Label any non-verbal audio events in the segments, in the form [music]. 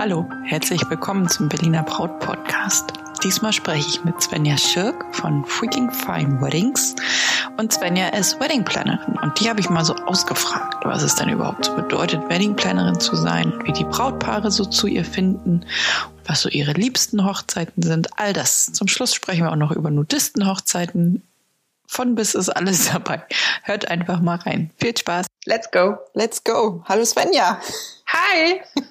Hallo, herzlich willkommen zum Berliner Braut Podcast. Diesmal spreche ich mit Svenja Schirk von Freaking Fine Weddings und Svenja ist Wedding Plannerin und die habe ich mal so ausgefragt, was es denn überhaupt so bedeutet, Wedding Plannerin zu sein, wie die Brautpaare so zu ihr finden, was so ihre liebsten Hochzeiten sind, all das. Zum Schluss sprechen wir auch noch über Nudistenhochzeiten. Von bis ist alles [laughs] dabei. Hört einfach mal rein. Viel Spaß. Let's go. Let's go. Hallo Svenja. Hi! [laughs]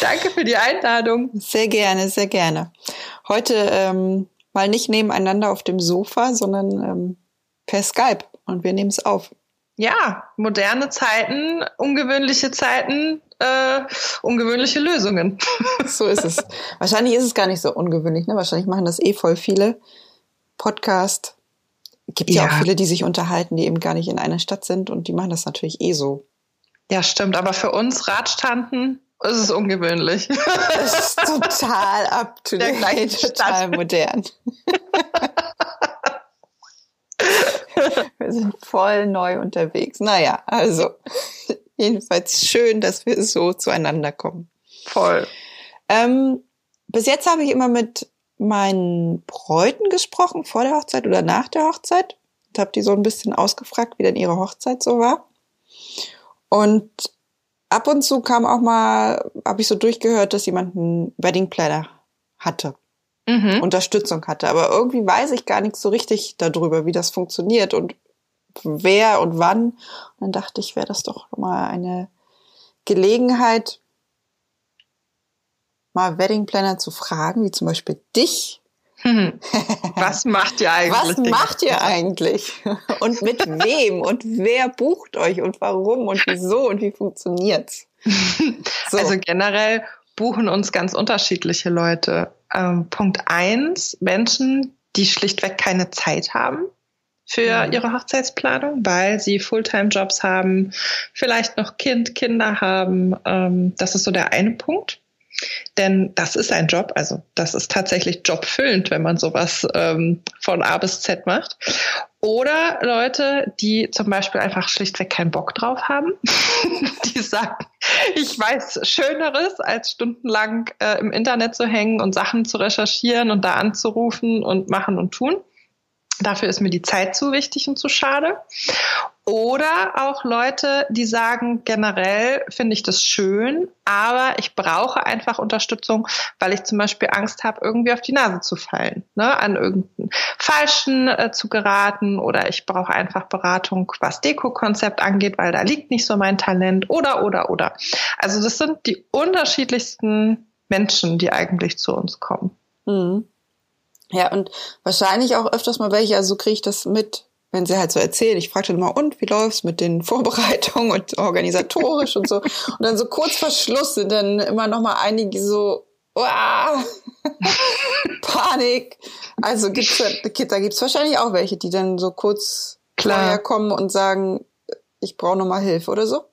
Danke für die Einladung. Sehr gerne, sehr gerne. Heute ähm, mal nicht nebeneinander auf dem Sofa, sondern ähm, per Skype und wir nehmen es auf. Ja, moderne Zeiten, ungewöhnliche Zeiten, äh, ungewöhnliche Lösungen. [laughs] so ist es. Wahrscheinlich ist es gar nicht so ungewöhnlich. Ne? Wahrscheinlich machen das eh voll viele. Podcast. Gibt ja. ja auch viele, die sich unterhalten, die eben gar nicht in einer Stadt sind und die machen das natürlich eh so. Ja, stimmt. Aber für uns Radstanden ist es ungewöhnlich. [laughs] Das ist total [laughs] up to date, total modern. Wir sind voll neu unterwegs. Naja, also jedenfalls schön, dass wir so zueinander kommen. Voll. Ähm, bis jetzt habe ich immer mit meinen Bräuten gesprochen, vor der Hochzeit oder nach der Hochzeit. Und habe die so ein bisschen ausgefragt, wie denn ihre Hochzeit so war. Und ab und zu kam auch mal, habe ich so durchgehört, dass jemand einen Wedding Planner hatte. Mhm. Unterstützung hatte. Aber irgendwie weiß ich gar nichts so richtig darüber, wie das funktioniert und wer und wann. Und dann dachte ich, wäre das doch mal eine Gelegenheit, mal Wedding Planner zu fragen, wie zum Beispiel dich, [laughs] Was macht ihr eigentlich? Was macht ihr eigentlich? Und mit [laughs] wem? Und wer bucht euch? Und warum? Und wieso? Und wie funktioniert's? [laughs] So. Also generell buchen uns ganz unterschiedliche Leute. Ähm, Punkt eins, Menschen, die schlichtweg keine Zeit haben für ihre Hochzeitsplanung, weil sie Fulltime-Jobs haben, vielleicht noch Kind, Kinder haben. Ähm, das ist so der eine Punkt. Denn das ist ein Job, also das ist tatsächlich jobfüllend, wenn man sowas ähm, von A bis Z macht. Oder Leute, die zum Beispiel einfach schlichtweg keinen Bock drauf haben, [laughs] die sagen, ich weiß Schöneres, als stundenlang äh, im Internet zu hängen und Sachen zu recherchieren und da anzurufen und machen und tun. Dafür ist mir die Zeit zu wichtig und zu schade. Oder auch Leute, die sagen, generell finde ich das schön, aber ich brauche einfach Unterstützung, weil ich zum Beispiel Angst habe, irgendwie auf die Nase zu fallen, ne, an irgendeinen Falschen äh, zu geraten oder ich brauche einfach Beratung, was Deko-Konzept angeht, weil da liegt nicht so mein Talent oder, oder, oder. Also das sind die unterschiedlichsten Menschen, die eigentlich zu uns kommen. Mhm. Ja, und wahrscheinlich auch öfters mal welche, also kriege ich das mit, wenn sie halt so erzählen. Ich frage dann mal, und wie läuft's mit den [laughs] Vorbereitungen und organisatorisch und so. Und dann so kurz vor Schluss sind dann immer noch mal einige so, Uah! Panik. Also gibt's da, da gibt's wahrscheinlich auch welche, die dann so kurz Klar. kommen und sagen, ich brauche noch mal Hilfe oder so.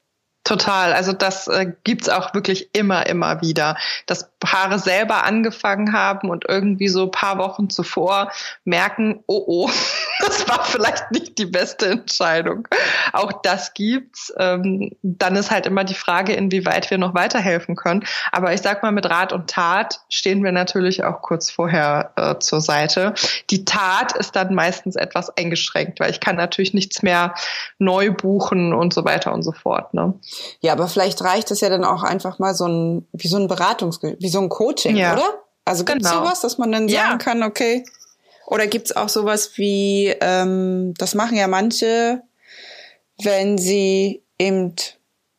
Total. Also das äh, gibt's auch wirklich immer, immer wieder, dass Paare selber angefangen haben und irgendwie so paar Wochen zuvor merken, oh oh, [laughs] das war vielleicht nicht die beste Entscheidung. Auch das gibt's. Ähm, dann ist halt immer die Frage, inwieweit wir noch weiterhelfen können. Aber ich sag mal, mit Rat und Tat stehen wir natürlich auch kurz vorher äh, zur Seite. Die Tat ist dann meistens etwas eingeschränkt, weil ich kann natürlich nichts mehr neu buchen und so weiter und so fort. Ne? Ja, aber vielleicht reicht es ja dann auch einfach mal so ein, wie so ein Beratungs, wie so ein Coaching, ja. oder? Also gibt's genau. sowas, dass man dann sagen ja. kann, okay, oder gibt's auch sowas wie, ähm, das machen ja manche, wenn sie eben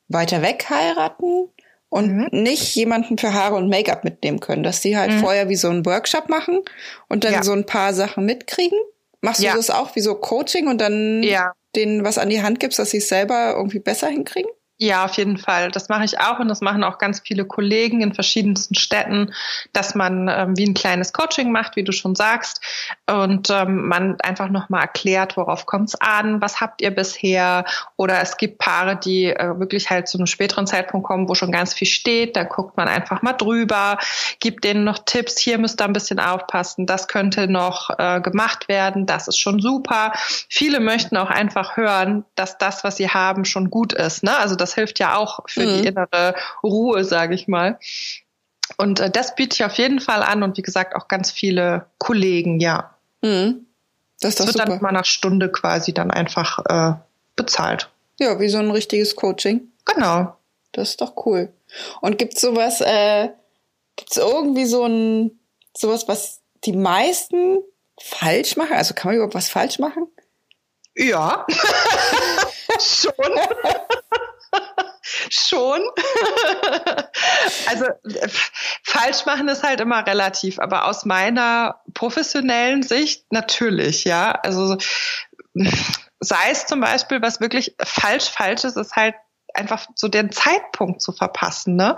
weiter weg heiraten und mhm. nicht jemanden für Haare und Make-up mitnehmen können, dass die halt mhm. vorher wie so einen Workshop machen und dann ja. so ein paar Sachen mitkriegen. Machst du das auch wie so Coaching und dann ja. denen was an die Hand gibst, dass sie es selber irgendwie besser hinkriegen? Ja, auf jeden Fall. Das mache ich auch und das machen auch ganz viele Kollegen in verschiedensten Städten, dass man ähm, wie ein kleines Coaching macht, wie du schon sagst, und ähm, man einfach nochmal erklärt, worauf kommt es an, was habt ihr bisher, oder es gibt Paare, die äh, wirklich halt zu einem späteren Zeitpunkt kommen, wo schon ganz viel steht, da guckt man einfach mal drüber, gibt denen noch Tipps, hier müsst ihr ein bisschen aufpassen, das könnte noch äh, gemacht werden, das ist schon super. Viele möchten auch einfach hören, dass das, was sie haben, schon gut ist. Ne? Also das Das hilft ja auch für mhm. die innere Ruhe, sage ich mal. Und äh, das biete ich auf jeden Fall an und wie gesagt auch ganz viele Kollegen, ja. Mhm. Das, ist das wird super. dann mal nach Stunde quasi dann einfach äh, bezahlt. Ja, wie so ein richtiges Coaching. Genau. Das ist doch cool. Und gibt's sowas, äh, gibt's irgendwie so ein sowas, was die meisten falsch machen? Also kann man überhaupt was falsch machen? Ja, [laughs] schon. [laughs] schon. [laughs] also falsch machen ist halt immer relativ, aber aus meiner professionellen Sicht natürlich, ja. Also sei es zum Beispiel, was wirklich falsch falsch ist, ist halt einfach so den Zeitpunkt zu verpassen. Ne?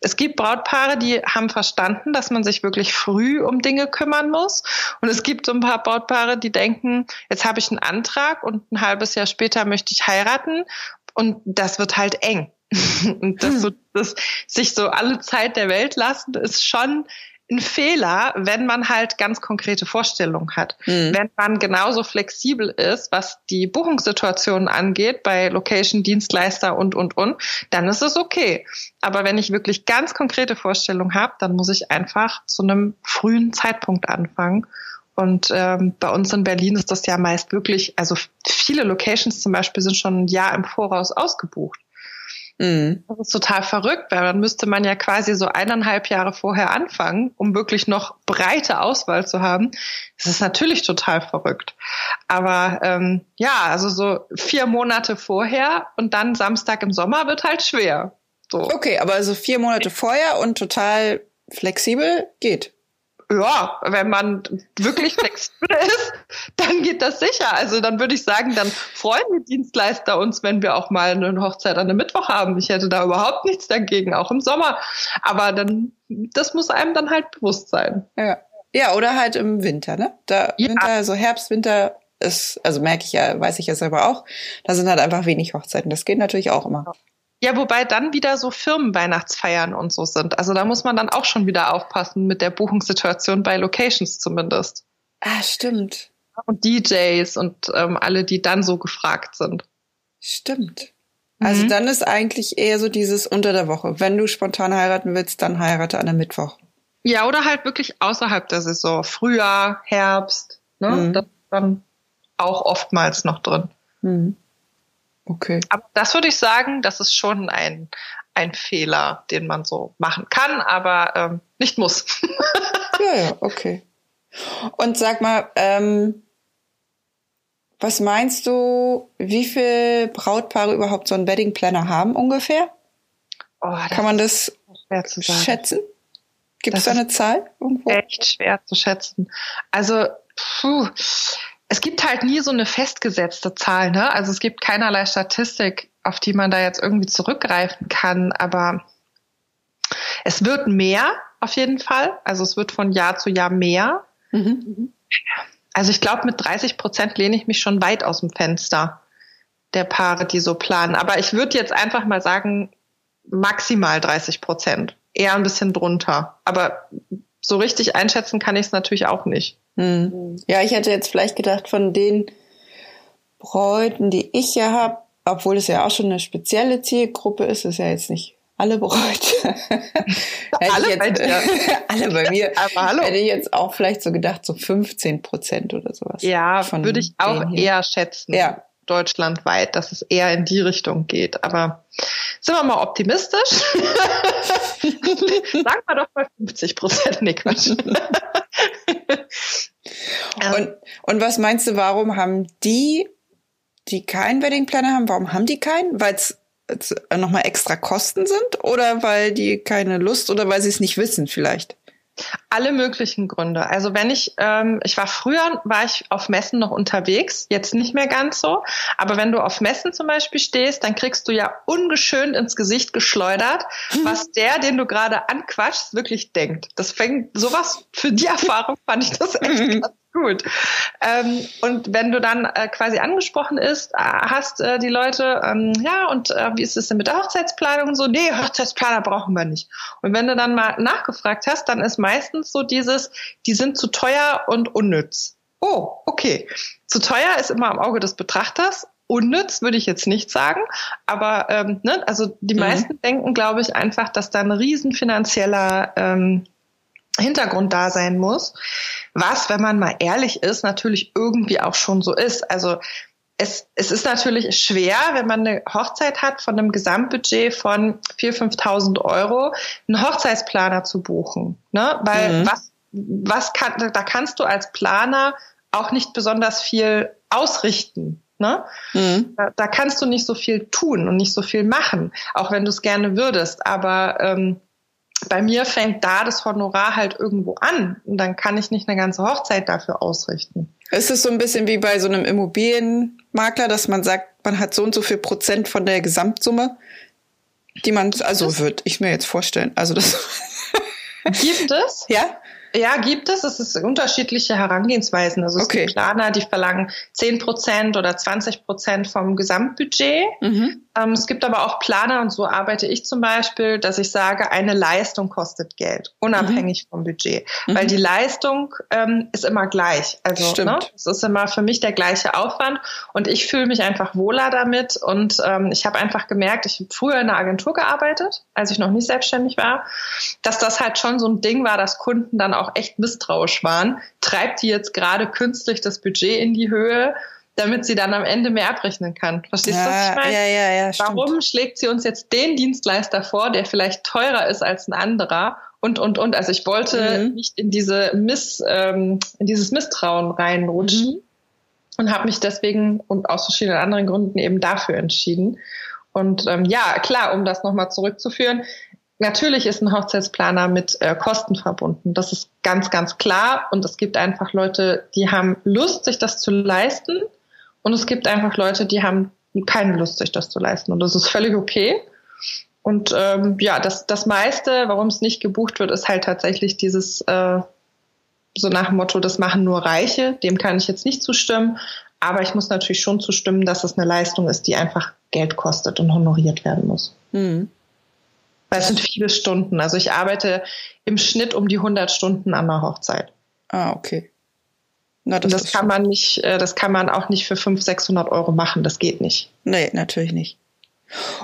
Es gibt Brautpaare, die haben verstanden, dass man sich wirklich früh um Dinge kümmern muss. Und es gibt so ein paar Brautpaare, die denken, jetzt habe ich einen Antrag und ein halbes Jahr später möchte ich heiraten. Und das wird halt eng. [laughs] und das, so, das sich so alle Zeit der Welt lassen, ist schon ein Fehler, wenn man halt ganz konkrete Vorstellungen hat. Mhm. Wenn man genauso flexibel ist, was die Buchungssituation angeht, bei Location, Dienstleister und, und, und, dann ist es okay. Aber wenn ich wirklich ganz konkrete Vorstellungen habe, dann muss ich einfach zu einem frühen Zeitpunkt anfangen. Und ähm, bei uns in Berlin ist das ja meist wirklich, also viele Locations zum Beispiel sind schon ein Jahr im Voraus ausgebucht. Mhm. Das ist total verrückt, weil dann müsste man ja quasi so eineinhalb Jahre vorher anfangen, um wirklich noch breite Auswahl zu haben. Das ist natürlich total verrückt. Aber ähm, ja, also so vier Monate vorher und dann Samstag im Sommer wird halt schwer. So. Okay, aber also vier Monate vorher und total flexibel geht ja, wenn man wirklich flexibel [laughs] ist, dann geht das sicher. Also dann würde ich sagen, dann freuen die Dienstleister uns, wenn wir auch mal eine Hochzeit an einem Mittwoch haben. Ich hätte da überhaupt nichts dagegen, auch im Sommer. Aber dann, das muss einem dann halt bewusst sein. Ja. Ja, oder halt im Winter, ne? Da ja. Winter, so Herbst, Winter ist, also merke ich ja, weiß ich ja selber auch, da sind halt einfach wenig Hochzeiten. Das geht natürlich auch immer. Ja, wobei dann wieder so Firmenweihnachtsfeiern und so sind. Also da muss man dann auch schon wieder aufpassen mit der Buchungssituation bei Locations zumindest. Ah, stimmt. Und DJs und ähm, alle, die dann so gefragt sind. Stimmt. Also mhm. dann ist eigentlich eher so dieses unter der Woche. Wenn du spontan heiraten willst, dann heirate an einem Mittwoch. Ja, oder halt wirklich außerhalb der Saison. Frühjahr, Herbst. Ne? Mhm. Das ist dann auch oftmals noch drin. Mhm. Okay. Aber das würde ich sagen, das ist schon ein, ein Fehler, den man so machen kann, aber ähm, nicht muss. [laughs] ja, ja, okay. Und sag mal, ähm, was meinst du, wie viele Brautpaare überhaupt so einen Wedding Planner haben ungefähr? Oh, Kann man das schätzen? Gibt es da eine Zahl irgendwo? Echt schwer zu schätzen. Also, puh, es gibt halt nie so eine festgesetzte Zahl, ne? Also es gibt keinerlei Statistik, auf die man da jetzt irgendwie zurückgreifen kann, aber es wird mehr auf jeden Fall. Also es wird von Jahr zu Jahr mehr. Mhm. Also ich glaube, mit 30 Prozent lehne ich mich schon weit aus dem Fenster der Paare, die so planen. Aber ich würde jetzt einfach mal sagen, maximal 30 Prozent. Eher ein bisschen drunter. Aber so richtig einschätzen kann ich es natürlich auch nicht. Hm. Ja, ich hätte jetzt vielleicht gedacht, von den Bräuten, die ich ja habe, obwohl es ja auch schon eine spezielle Zielgruppe ist, ist ja jetzt nicht alle Bräute. [laughs] alle, jetzt, bei dir. [laughs] alle bei mir. Aber hallo. Hätte ich jetzt auch vielleicht so gedacht, so 15 Prozent oder sowas. Ja, würde ich auch eher schätzen. Ja. Deutschlandweit, dass es eher in die Richtung geht. Aber sind wir mal optimistisch? [laughs] Sagen wir doch mal 50 Prozent. Nee, Quatsch. [laughs] und, und was meinst du, warum haben die, die keinen Wedding Planner haben, warum haben die keinen? Weil es nochmal extra Kosten sind oder weil die keine Lust oder weil sie es nicht wissen vielleicht? Alle möglichen Gründe. Also wenn ich, ähm, ich war früher, war ich auf Messen noch unterwegs, jetzt nicht mehr ganz so. Aber wenn du auf Messen zum Beispiel stehst, dann kriegst du ja ungeschönt ins Gesicht geschleudert, was der, den du gerade anquatschst, wirklich denkt. Das fängt sowas für die Erfahrung fand ich das echt ganz [laughs] Gut. Ähm, und wenn du dann äh, quasi angesprochen ist, äh, hast äh, die Leute, ähm, ja, und äh, wie ist es denn mit der Hochzeitsplanung und so? Nee, Hochzeitsplaner brauchen wir nicht. Und wenn du dann mal nachgefragt hast, dann ist meistens so dieses, die sind zu teuer und unnütz. Oh, okay. Zu teuer ist immer am Auge des Betrachters unnütz, würde ich jetzt nicht sagen. Aber ähm, ne, also die mhm. meisten denken, glaube ich, einfach, dass da ein riesen finanzieller ähm, Hintergrund da sein muss. Was, wenn man mal ehrlich ist, natürlich irgendwie auch schon so ist. Also es, es ist natürlich schwer, wenn man eine Hochzeit hat von einem Gesamtbudget von 4.000, 5.000 Euro, einen Hochzeitsplaner zu buchen. Ne? Weil mhm. was, was kann, da kannst du als Planer auch nicht besonders viel ausrichten. Ne? Mhm. Da, da, kannst du nicht so viel tun und nicht so viel machen, auch wenn du es gerne würdest. Aber ähm, bei mir fängt da das Honorar halt irgendwo an und dann kann ich nicht eine ganze Hochzeit dafür ausrichten. Ist es so ein bisschen wie bei so einem Immobilienmakler, dass man sagt, man hat so und so viel Prozent von der Gesamtsumme, die man, also würde ich mir jetzt vorstellen. Also das. Gibt es? [laughs] Ja. Ja, gibt es. Es ist unterschiedliche Herangehensweisen. Also es okay. gibt Planer, die verlangen 10 Prozent oder 20 Prozent vom Gesamtbudget. Mhm. Ähm, es gibt aber auch Planer, und so arbeite ich zum Beispiel, dass ich sage, eine Leistung kostet Geld, unabhängig mhm. vom Budget. Mhm. Weil die Leistung ähm, ist immer gleich. Also ne, es ist immer für mich der gleiche Aufwand und ich fühle mich einfach wohler damit. Und ähm, ich habe einfach gemerkt, ich habe früher in einer Agentur gearbeitet, als ich noch nicht selbstständig war, dass das halt schon so ein Ding war, dass Kunden dann auch echt misstrauisch waren. Treibt die jetzt gerade künstlich das Budget in die Höhe? damit sie dann am Ende mehr abrechnen kann. Verstehst du, was ich meine? Ja, ja, ja, Warum stimmt. schlägt sie uns jetzt den Dienstleister vor, der vielleicht teurer ist als ein anderer? Und, und, und. Also ich wollte mhm. nicht in diese Miss, ähm, in dieses Misstrauen reinrutschen mhm. und habe mich deswegen und aus verschiedenen anderen Gründen eben dafür entschieden. Und ähm, ja, klar, um das nochmal zurückzuführen, Natürlich ist ein Hochzeitsplaner mit äh, Kosten verbunden. Das ist ganz, ganz klar. Und es gibt einfach Leute, die haben Lust, sich das zu leisten. Und es gibt einfach Leute, die haben keine Lust, sich das zu leisten. Und das ist völlig okay. Und ähm, ja, das, das meiste, warum es nicht gebucht wird, ist halt tatsächlich dieses äh, so nach dem Motto, das machen nur Reiche. Dem kann ich jetzt nicht zustimmen. Aber ich muss natürlich schon zustimmen, dass es eine Leistung ist, die einfach Geld kostet und honoriert werden muss. Mhm. Weil es sind viele Stunden. Also ich arbeite im Schnitt um die 100 Stunden an der Hochzeit. Ah, okay. Na, das, das kann man nicht, äh, das kann man auch nicht für 500, 600 Euro machen. Das geht nicht. Nee, natürlich nicht.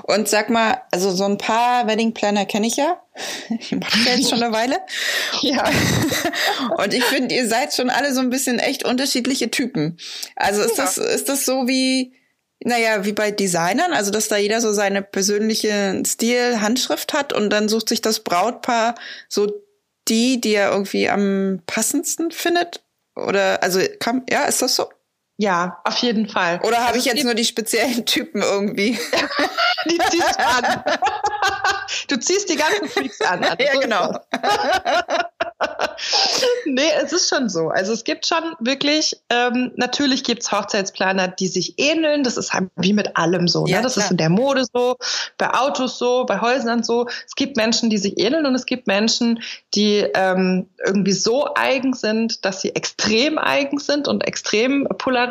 Und sag mal, also so ein paar Wedding Planner kenne ich ja. [laughs] Ich mache das jetzt schon eine Weile. [laughs] ja. [laughs] Und ich finde, ihr seid schon alle so ein bisschen echt unterschiedliche Typen. Also ist ja. das, ist das so wie, naja, wie bei Designern, also dass da jeder so seine persönliche Stil, Handschrift hat und dann sucht sich das Brautpaar so die, die er irgendwie am passendsten findet? Oder also kam, ja, ist das so? Ja, auf jeden Fall. Oder habe also ich jetzt nur die speziellen Typen irgendwie? [laughs] die ziehst du an. [laughs] du ziehst die ganzen Freaks an. Also ja, genau. [laughs] nee, es ist schon so. Also es gibt schon wirklich, ähm, natürlich gibt's Hochzeitsplaner, die sich ähneln. Das ist halt wie mit allem so. Ne? Ja, das klar. ist in der Mode so, bei Autos so, bei Häusern so. Es gibt Menschen, die sich ähneln und es gibt Menschen, die ähm, irgendwie so eigen sind, dass sie extrem eigen sind und extrem polarisieren.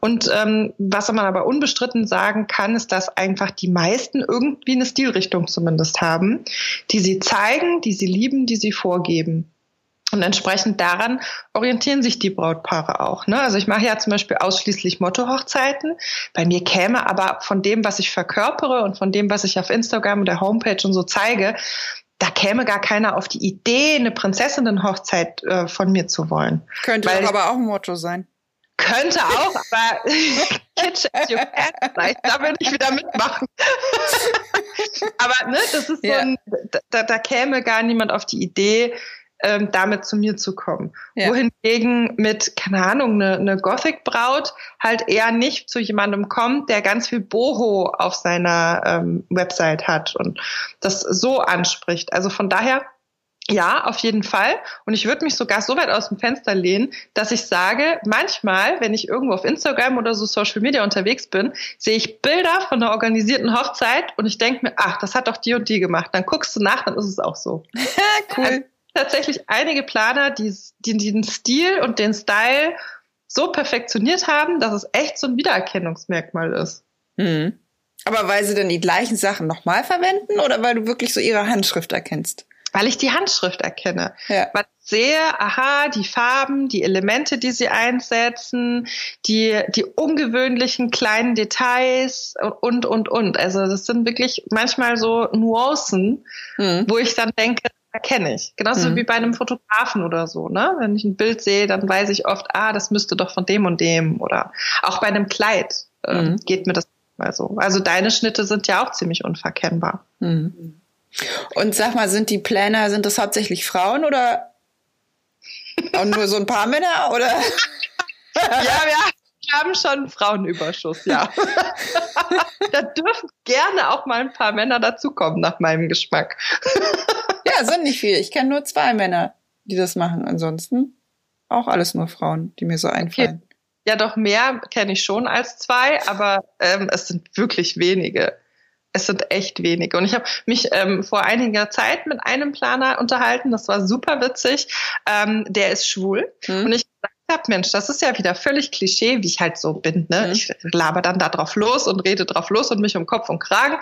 Und ähm, was man aber unbestritten sagen kann, ist, dass einfach die meisten irgendwie eine Stilrichtung zumindest haben, die sie zeigen, die sie lieben, die sie vorgeben. Und entsprechend daran orientieren sich die Brautpaare auch. Ne? Also ich mache ja zum Beispiel ausschließlich Motto-Hochzeiten. Bei mir käme aber von dem, was ich verkörpere und von dem, was ich auf Instagram und der Homepage und so zeige, da käme gar keiner auf die Idee, eine Prinzessinnen-Hochzeit äh, von mir zu wollen. Könnte Weil, aber auch ein Motto sein. Könnte auch, aber [laughs] Kitsch as you can, vielleicht, da würde ich wieder mitmachen. [laughs] aber ne, das ist ja. so ein, da, da käme gar niemand auf die Idee, ähm, damit zu mir zu kommen. Ja. Wohingegen mit, keine Ahnung, eine, eine Gothic-Braut halt eher nicht zu jemandem kommt, der ganz viel Boho auf seiner ähm, Website hat und das so anspricht. Also von daher ja, auf jeden Fall. Und ich würde mich sogar so weit aus dem Fenster lehnen, dass ich sage, manchmal, wenn ich irgendwo auf Instagram oder so Social Media unterwegs bin, sehe ich Bilder von einer organisierten Hochzeit und ich denke mir, ach, das hat doch die und die gemacht. Dann guckst du nach, dann ist es auch so. [laughs] cool. Also, tatsächlich einige Planer, die, die den Stil und den Style so perfektioniert haben, dass es echt so ein Wiedererkennungsmerkmal ist. Mhm. Aber weil sie dann die gleichen Sachen nochmal verwenden oder weil du wirklich so ihre Handschrift erkennst? Weil ich die Handschrift erkenne. Ja. Weil ich sehe, aha, die Farben, die Elemente, die sie einsetzen, die, die ungewöhnlichen kleinen Details und, und, und. Also das sind wirklich manchmal so Nuancen, mhm. wo ich dann denke, erkenne ich. Genauso mhm. wie bei einem Fotografen oder so, ne? Wenn ich ein Bild sehe, dann weiß ich oft, ah, das müsste doch von dem und dem. Oder auch bei einem Kleid äh, mhm. geht mir das mal so. Also deine Schnitte sind ja auch ziemlich unverkennbar. Mhm. Und sag mal, sind die Planner, sind das hauptsächlich Frauen oder auch nur so ein paar Männer oder? [laughs] ja, wir haben schon Frauenüberschuss, ja. [laughs] da dürfen gerne auch mal ein paar Männer dazukommen, nach meinem Geschmack. [laughs] ja, sind nicht viele. Ich kenne nur zwei Männer, die das machen. Ansonsten auch alles nur Frauen, die mir so einfallen. Okay. Ja, doch mehr kenne ich schon als zwei, aber ähm, es sind wirklich wenige. Es sind echt wenige. Und ich habe mich ähm, vor einiger Zeit mit einem Planer unterhalten, das war super witzig. Ähm, der ist schwul. Mhm. Und ich habe, Mensch, das ist ja wieder völlig Klischee, wie ich halt so bin. Ne? Mhm. Ich laber dann da drauf los und rede drauf los und mich um Kopf und Kragen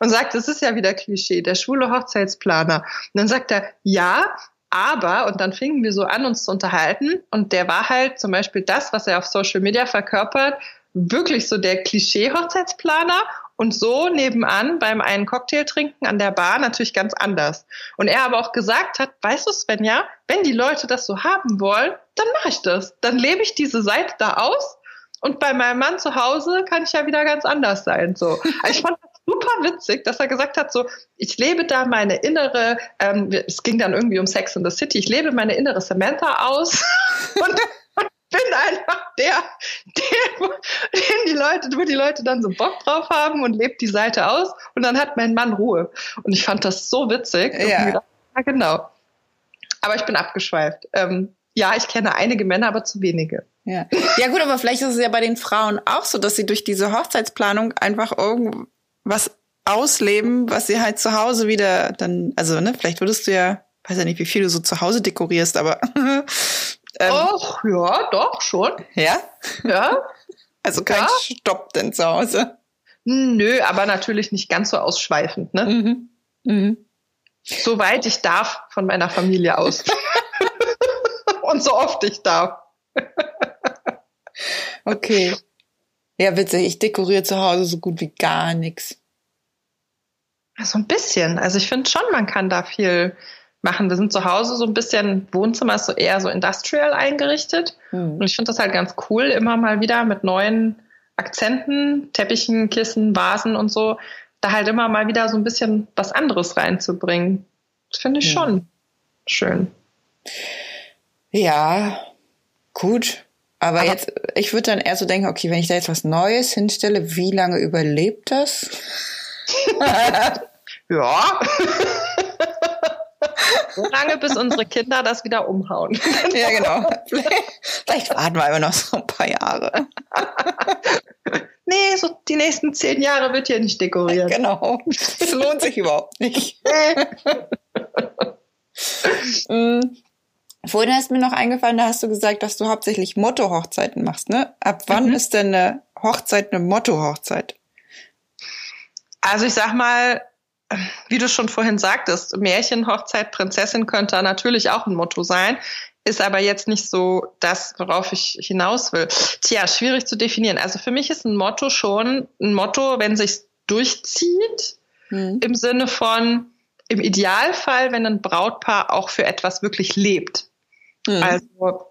und sagt, das ist ja wieder Klischee, der schwule Hochzeitsplaner. Und dann sagt er, ja, aber, und dann fingen wir so an, uns zu unterhalten. Und der war halt zum Beispiel das, was er auf Social Media verkörpert, wirklich so der Klischee-Hochzeitsplaner und so nebenan beim einen Cocktail trinken an der Bar natürlich ganz anders. Und er aber auch gesagt hat, weißt du Svenja, wenn die Leute das so haben wollen, dann mache ich das. Dann lebe ich diese Seite da aus und bei meinem Mann zu Hause kann ich ja wieder ganz anders sein. So, also ich fand das super witzig, dass er gesagt hat, so, ich lebe da meine innere, ähm, es ging dann irgendwie um Sex in the City, ich lebe meine innere Samantha aus [laughs] und bin einfach der, der, den die Leute, wo die Leute dann so Bock drauf haben und lebt die Seite aus und dann hat mein Mann Ruhe. Und ich fand das so witzig. Ja, gedacht, ja genau. Aber ich bin abgeschweift. Ähm, ja, ich kenne einige Männer, aber zu wenige. Ja. ja, gut, aber vielleicht ist es ja bei den Frauen auch so, dass sie durch diese Hochzeitsplanung einfach irgendwas ausleben, was sie halt zu Hause wieder dann, also, ne, vielleicht würdest du ja, weiß ja nicht, wie viel du so zu Hause dekorierst, aber [laughs] Ähm, Och, ja, doch, schon. Ja? Ja. [laughs] Also kein ja. Stopp denn zu Hause. Nö, aber natürlich nicht ganz so ausschweifend, ne? Mhm. Mhm. Soweit ich darf von meiner Familie aus. [laughs] Und so oft ich darf. [laughs] okay. Ja, witzig. Ich dekoriere zu Hause so gut wie gar nichts. So ein bisschen. Also ich finde schon, man kann da viel machen. Wir sind zu Hause so ein bisschen, Wohnzimmer ist so eher so industrial eingerichtet. Mhm. Und ich finde das halt ganz cool, immer mal wieder mit neuen Akzenten, Teppichen, Kissen, Vasen und so, da halt immer mal wieder so ein bisschen was anderes reinzubringen. Das finde ich mhm. schon schön. Ja, gut. Aber, Aber jetzt, ich würde dann eher so denken, okay, wenn ich da jetzt was Neues hinstelle, wie lange überlebt das? [laughs] ja. [laughs] So lange, bis unsere Kinder das wieder umhauen. [laughs] ja, genau. Vielleicht warten wir immer noch so ein paar Jahre. nee, so die nächsten zehn Jahre wird hier nicht dekoriert. Genau. Das lohnt sich überhaupt nicht. mm. Vorhin ist mir noch eingefallen, da hast du gesagt, dass du hauptsächlich Motto-Hochzeiten machst, ne? Ab wann mhm. ist denn eine Hochzeit eine Motto-Hochzeit? Also ich sag mal, wie du schon vorhin sagtest, Märchen, Hochzeit, Prinzessin könnte natürlich auch ein Motto sein, ist aber jetzt nicht so das, worauf ich hinaus will. Tja, schwierig zu definieren. Also für mich ist ein Motto schon ein Motto, wenn sich durchzieht, hm. im Sinne von, im Idealfall, wenn ein Brautpaar auch für etwas wirklich lebt. Hm. Also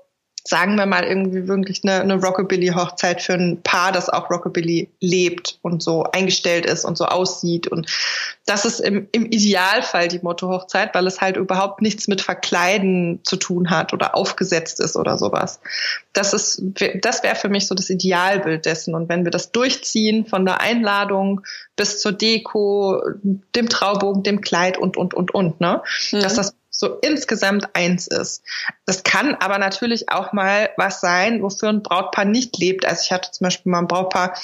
sagen wir mal, irgendwie wirklich eine, eine Rockabilly-Hochzeit für ein Paar, das auch Rockabilly lebt und so eingestellt ist und so aussieht. Und das ist im, im Idealfall die Motto-Hochzeit, weil es halt überhaupt nichts mit Verkleiden zu tun hat oder aufgesetzt ist oder sowas. Das ist, das wäre für mich so das Idealbild dessen. Und wenn wir das durchziehen von der Einladung bis zur Deko, dem Traubogen, dem Kleid und, und, und, und, ne? Mhm. Dass das so insgesamt eins ist. Das kann aber natürlich auch mal was sein, wofür ein Brautpaar nicht lebt. Also ich hatte zum Beispiel mal ein Brautpaar,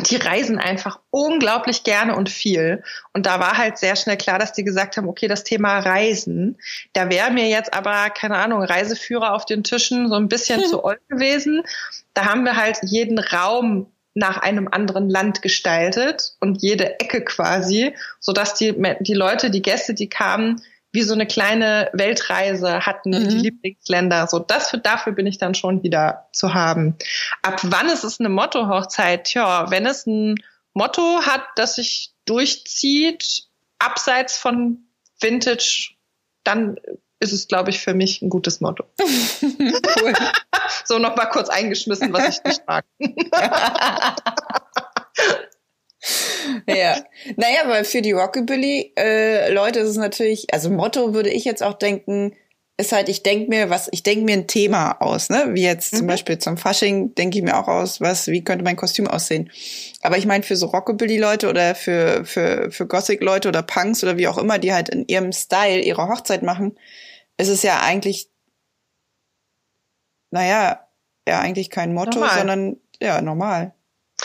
die reisen einfach unglaublich gerne und viel. Und da war halt sehr schnell klar, dass die gesagt haben, okay, das Thema Reisen, da wäre mir jetzt aber, keine Ahnung, Reiseführer auf den Tischen so ein bisschen [laughs] zu old gewesen. Da haben wir halt jeden Raum nach einem anderen Land gestaltet und jede Ecke quasi, so dass die, die Leute, die Gäste, die kamen, wie so eine kleine Weltreise hatten in die mhm. Lieblingsländer. So, das für, dafür bin ich dann schon wieder zu haben. Ab wann ist es eine Motto-Hochzeit? Tja, wenn es ein Motto hat, das sich durchzieht, abseits von Vintage, dann ist es, glaube ich, für mich ein gutes Motto. [laughs] cool. so noch mal kurz eingeschmissen, was ich nicht mag. [laughs] ja. Naja, weil für die Rockabilly-Leute äh, ist es natürlich, also Motto würde ich jetzt auch denken, ist halt, ich denke mir, was, ich denke mir ein Thema aus, ne? Wie jetzt zum mhm. Beispiel zum Fasching denke ich mir auch aus, was, wie könnte mein Kostüm aussehen. Aber ich meine, für so Rockabilly-Leute oder für, für, für Gothic-Leute oder Punks oder wie auch immer, die halt in ihrem Style ihre Hochzeit machen, ist es ja eigentlich, naja, ja, eigentlich kein Motto, normal. sondern ja, normal.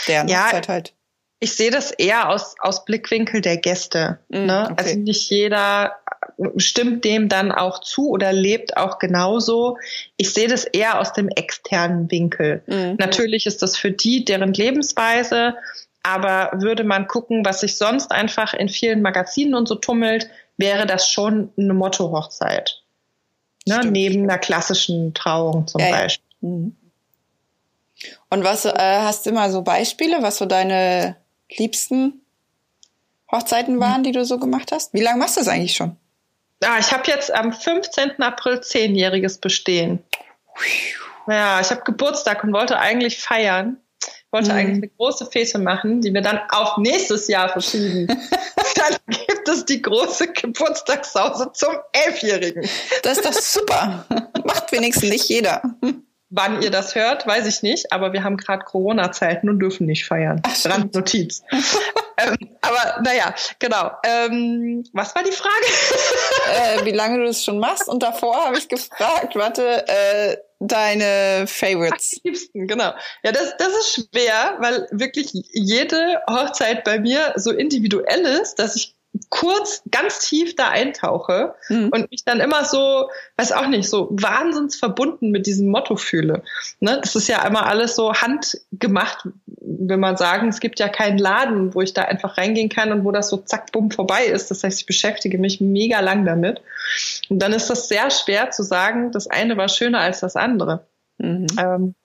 Deren ja, Hochzeit halt ich sehe das eher aus, aus Blickwinkel der Gäste. Mm, ne? Okay. Also nicht jeder stimmt dem dann auch zu oder lebt auch genauso. Ich sehe das eher aus dem externen Winkel. Mm. Natürlich ist das für die deren Lebensweise, aber würde man gucken, was sich sonst einfach in vielen Magazinen und so tummelt, wäre das schon eine Motto-Hochzeit. Ne? Neben einer klassischen Trauung zum ja, Beispiel. Ja. Mhm. Und was äh, hast du immer so Beispiele, was so deine liebsten Hochzeiten waren, die du so gemacht hast? Wie lange machst du das eigentlich schon? Ah, ich habe jetzt am 15. April zehnjähriges Bestehen. Ja, ich habe Geburtstag und wollte eigentlich feiern. Wollte mhm. eigentlich eine große Fete machen, die wir dann auf nächstes Jahr verschieben. [laughs] dann gibt es die große Geburtstagssause zum Elfjährigen. Das ist doch super. Macht wenigstens nicht jeder. Wann ihr das hört, weiß ich nicht, aber wir haben gerade Corona-Zeiten und dürfen nicht feiern. Ach, Randnotiz. [laughs] ähm, aber naja, genau. Ähm, was war die Frage? [laughs] äh, wie lange du das schon machst? Und davor habe ich gefragt, warte, äh, deine Favorites. Liebsten, genau. Ja, das, das ist schwer, weil wirklich jede Hochzeit bei mir so individuell ist, dass ich kurz ganz tief da eintauche mhm. und mich dann immer so, weiß auch nicht, so wahnsinns verbunden mit diesem Motto fühle. Ne? Das ist ja immer alles so handgemacht, will man sagen. Es gibt ja keinen Laden, wo ich da einfach reingehen kann und wo das so zack, bumm vorbei ist. Das heißt, ich beschäftige mich mega lang damit. Und dann ist das sehr schwer zu sagen, das eine war schöner als das andere. Mhm. Ähm,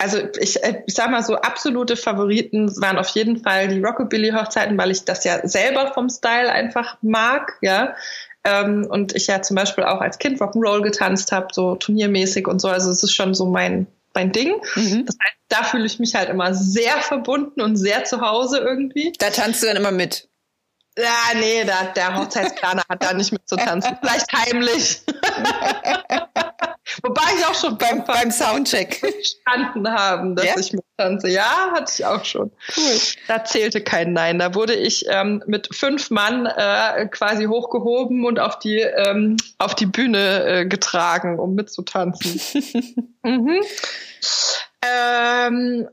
also ich, äh, ich sag mal so, absolute Favoriten waren auf jeden Fall die Rockabilly-Hochzeiten, weil ich das ja selber vom Style einfach mag, ja. Ähm, und ich ja zum Beispiel auch als Kind Rock'n'Roll getanzt habe, so turniermäßig und so. Also es ist schon so mein, mein Ding. Mhm. Das heißt, da fühle ich mich halt immer sehr verbunden und sehr zu Hause irgendwie. Da tanzt du dann immer mit. Ja, nee, da, der Hochzeitsplaner hat da nicht mit zu tanzen. Vielleicht heimlich. [laughs] Wobei ich auch schon beim, beim Soundcheck verstanden haben, dass ja? ich mittanze. Ja, hatte ich auch schon. Cool. Da zählte kein Nein. Da wurde ich ähm, mit fünf Mann äh, quasi hochgehoben und auf die, ähm, auf die Bühne äh, getragen, um mitzutanzen. [laughs] mhm. ähm,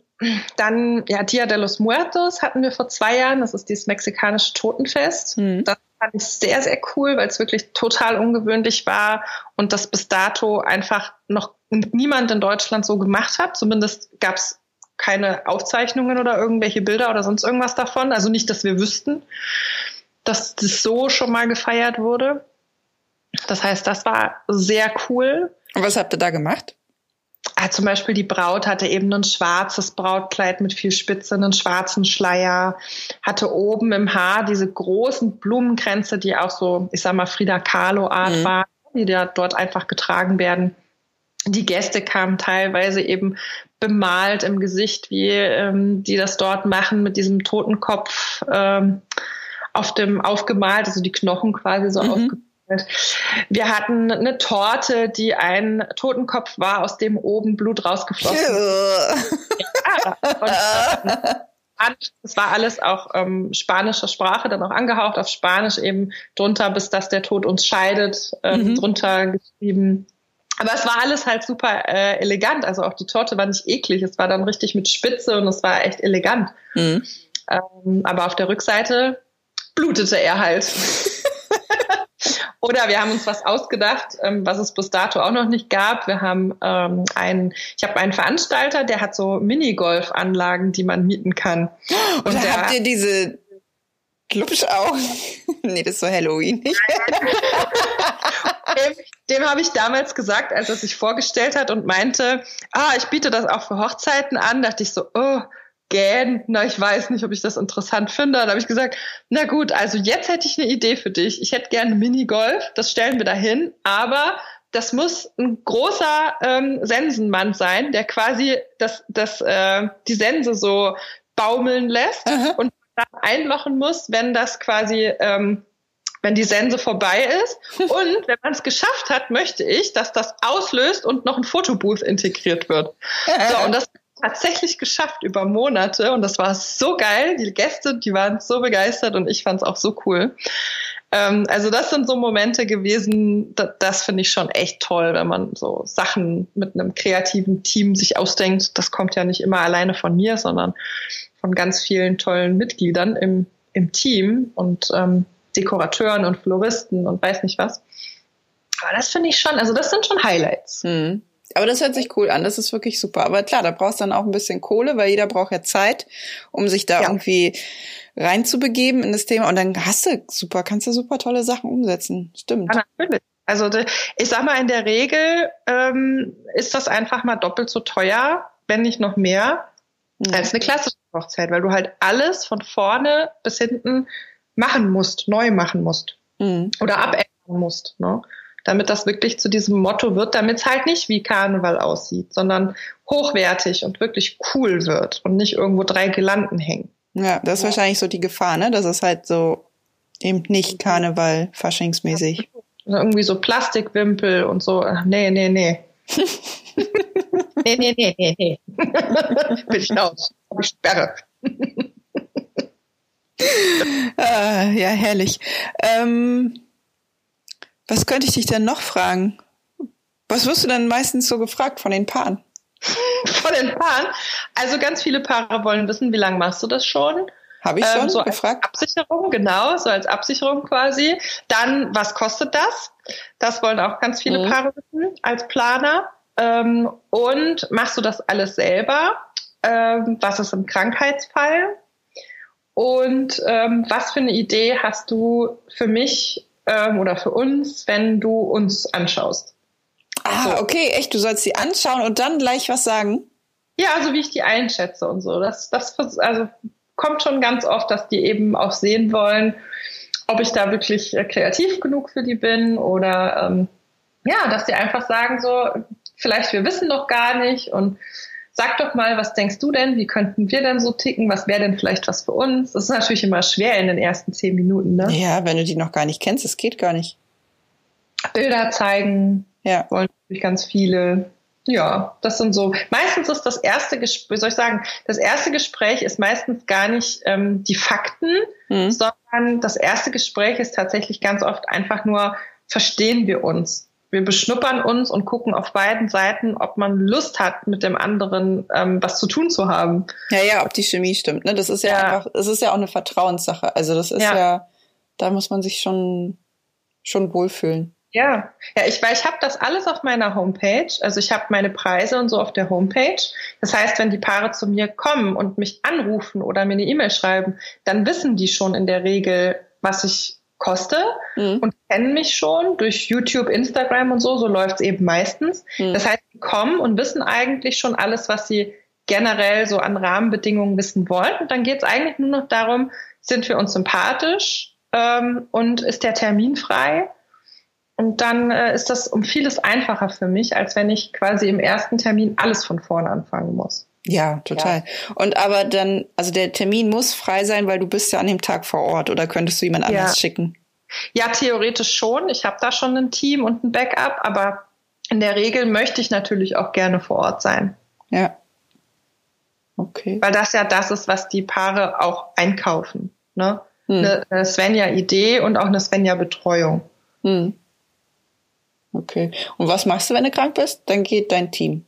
dann, ja, Dia de los Muertos hatten wir vor zwei Jahren. Das ist dieses mexikanische Totenfest. Mhm. Das fand ich sehr, sehr cool, weil es wirklich total ungewöhnlich war und das bis dato einfach noch niemand in Deutschland so gemacht hat. Zumindest gab es keine Aufzeichnungen oder irgendwelche Bilder oder sonst irgendwas davon. Also nicht, dass wir wüssten, dass das so schon mal gefeiert wurde. Das heißt, das war sehr cool. Und was habt ihr da gemacht? Ah, zum Beispiel die Braut hatte eben ein schwarzes Brautkleid mit viel Spitze, einen schwarzen Schleier, hatte oben im Haar diese großen Blumenkränze, die auch so, ich sag mal, Frida Kahlo-Art mhm. waren, die da dort einfach getragen werden. Die Gäste kamen teilweise eben bemalt im Gesicht, wie ähm, die das dort machen, mit diesem Totenkopf ähm, auf dem aufgemalt, also die Knochen quasi so mhm. aufgemalt wir hatten eine Torte, die ein Totenkopf war, aus dem oben Blut rausgeflossen ist. ja, das war alles auch ähm, spanischer Sprache, dann auch angehaucht auf Spanisch eben drunter, bis dass der Tod uns scheidet, ähm, mhm. drunter geschrieben. Aber es war alles halt super äh, elegant. Also auch die Torte war nicht eklig. Es war dann richtig mit Spitze und es war echt elegant. Mhm. Ähm, aber auf der Rückseite blutete er halt. Oder wir haben uns was ausgedacht, ähm, was es bis dato auch noch nicht gab. Wir haben ähm, einen, ich habe einen Veranstalter, der hat so Minigolf-Anlagen, die man mieten kann. [gasps] Und, Und habt ihr diese Glubsch auch. [laughs] nee, das ist so Halloween nicht. [laughs] dem, dem habe ich damals gesagt, als er sich vorgestellt hat und meinte, ah, ich biete das auch für Hochzeiten an, dachte ich so, oh, gähn, na, ich weiß nicht, ob ich das interessant finde. Dann habe ich gesagt, na gut, also jetzt hätte ich eine Idee für dich. Ich hätte gerne Minigolf, das stellen wir dahin, aber das muss ein großer ähm, Sensenmann sein, der quasi das, das, äh, die Sense so baumeln lässt Aha. und dann einlochen muss, wenn das quasi, ähm, wenn die Sense vorbei ist. [laughs] Und wenn man es geschafft hat, möchte ich, dass das auslöst und noch ein Fotobooth integriert wird. So, und das tatsächlich geschafft über Monate und das war so geil. Die Gäste, die waren so begeistert und ich fand es auch so cool. Ähm, also das sind so Momente gewesen, das, das finde ich schon echt toll, wenn man so Sachen mit einem kreativen Team sich ausdenkt. Das kommt ja nicht immer alleine von mir, sondern von ganz vielen tollen Mitgliedern im, im Team und ähm, Dekorateuren und Floristen und weiß nicht was. Aber das finde ich schon, also das sind schon Highlights. Mhm. Aber das hört sich cool an, das ist wirklich super. Aber klar, da brauchst du dann auch ein bisschen Kohle, weil jeder braucht ja Zeit, um sich da ja. irgendwie reinzubegeben in das Thema. Und dann hast du super, kannst du super tolle Sachen umsetzen. Stimmt. Ja, natürlich. Also ich sag mal, in der Regel ähm, ist das einfach mal doppelt so teuer, wenn nicht noch mehr, mhm. als eine klassische Hochzeit, weil du halt alles von vorne bis hinten machen musst, neu machen musst mhm. oder abändern musst, ne? Damit das wirklich zu diesem Motto wird, damit es halt nicht wie Karneval aussieht, sondern hochwertig und wirklich cool wird und nicht irgendwo drei Girlanden hängen. Ja, das ist ja. wahrscheinlich so die Gefahr, ne? dass es halt so eben nicht Karneval faschingsmäßig. Irgendwie so Plastikwimpel und so. [laughs] Nee, nee, nee. nee, nee, nee, nee, nee. Bin ich raus. Ich sperre. ah, ja, herrlich. Ähm, was könnte ich dich denn noch fragen? Was wirst du denn meistens so gefragt von den Paaren? [laughs] von den Paaren? Also ganz viele Paare wollen wissen, wie lange machst du das schon? Habe ich schon ähm, so gefragt. Absicherung, genau, so als Absicherung quasi. Dann, was kostet das? Das wollen auch ganz viele mhm. Paare wissen als Planer. Ähm, und machst du das alles selber? Ähm, was ist im Krankheitsfall? Und ähm, was für eine Idee hast du für mich ähm, oder für uns, wenn du uns anschaust? Ah, so. okay, echt, du sollst sie anschauen und dann gleich was sagen? Ja, also wie ich die einschätze und so. Das, das also kommt schon ganz oft, dass die eben auch sehen wollen, ob ich da wirklich äh, kreativ genug für die bin oder ähm, ja, dass die einfach sagen so, vielleicht wir wissen doch gar nicht und sag doch mal, was denkst du denn? Wie könnten wir denn so ticken? Was wäre denn vielleicht was für uns? Das ist natürlich immer schwer in den ersten zehn Minuten, ne? Ja, wenn du die noch gar nicht kennst, das geht gar nicht. Bilder zeigen, ja. wollen natürlich ganz viele. Ja, das sind so. Meistens ist das erste Gespräch, soll ich sagen, das erste Gespräch ist meistens gar nicht ähm, die Fakten, mhm. sondern das erste Gespräch ist tatsächlich ganz oft einfach nur, verstehen wir uns? Wir beschnuppern uns und gucken auf beiden Seiten, ob man Lust hat, mit dem anderen ähm, was zu tun zu haben. Ja, ja, ob die Chemie stimmt. Ne? Das ist ja, ja. einfach, es ist ja auch eine Vertrauenssache. Also das ist ja. ja, da muss man sich schon schon wohlfühlen. Ja, ja, ich weil ich habe das alles auf meiner Homepage. Also ich habe meine Preise und so auf der Homepage. Das heißt, wenn die Paare zu mir kommen und mich anrufen oder mir eine E-Mail schreiben, dann wissen die schon in der Regel, was ich koste mhm. und kennen mich schon durch YouTube, Instagram und so, so läuft's eben meistens. Mhm. Das heißt, sie kommen und wissen eigentlich schon alles, was sie generell so an Rahmenbedingungen wissen wollen. Und dann geht's eigentlich nur noch darum, sind wir uns sympathisch ähm, und ist der Termin frei? Und dann äh, ist das um vieles einfacher für mich, als wenn ich quasi im ersten Termin alles von vorne anfangen muss. Ja, total. Ja. Und aber dann, also der Termin muss frei sein, weil du bist ja an dem Tag vor Ort oder könntest du jemand ja. anders schicken? Ja, theoretisch schon. Ich habe da schon ein Team und ein Backup, aber in der Regel möchte ich natürlich auch gerne vor Ort sein. Ja. Okay. Weil das ja das ist, was die Paare auch einkaufen. Ne? Hm. Eine, eine Svenja-Idee und auch eine Svenja-Betreuung. Hm. Okay. Und was machst du, wenn du krank bist? Dann geht dein Team.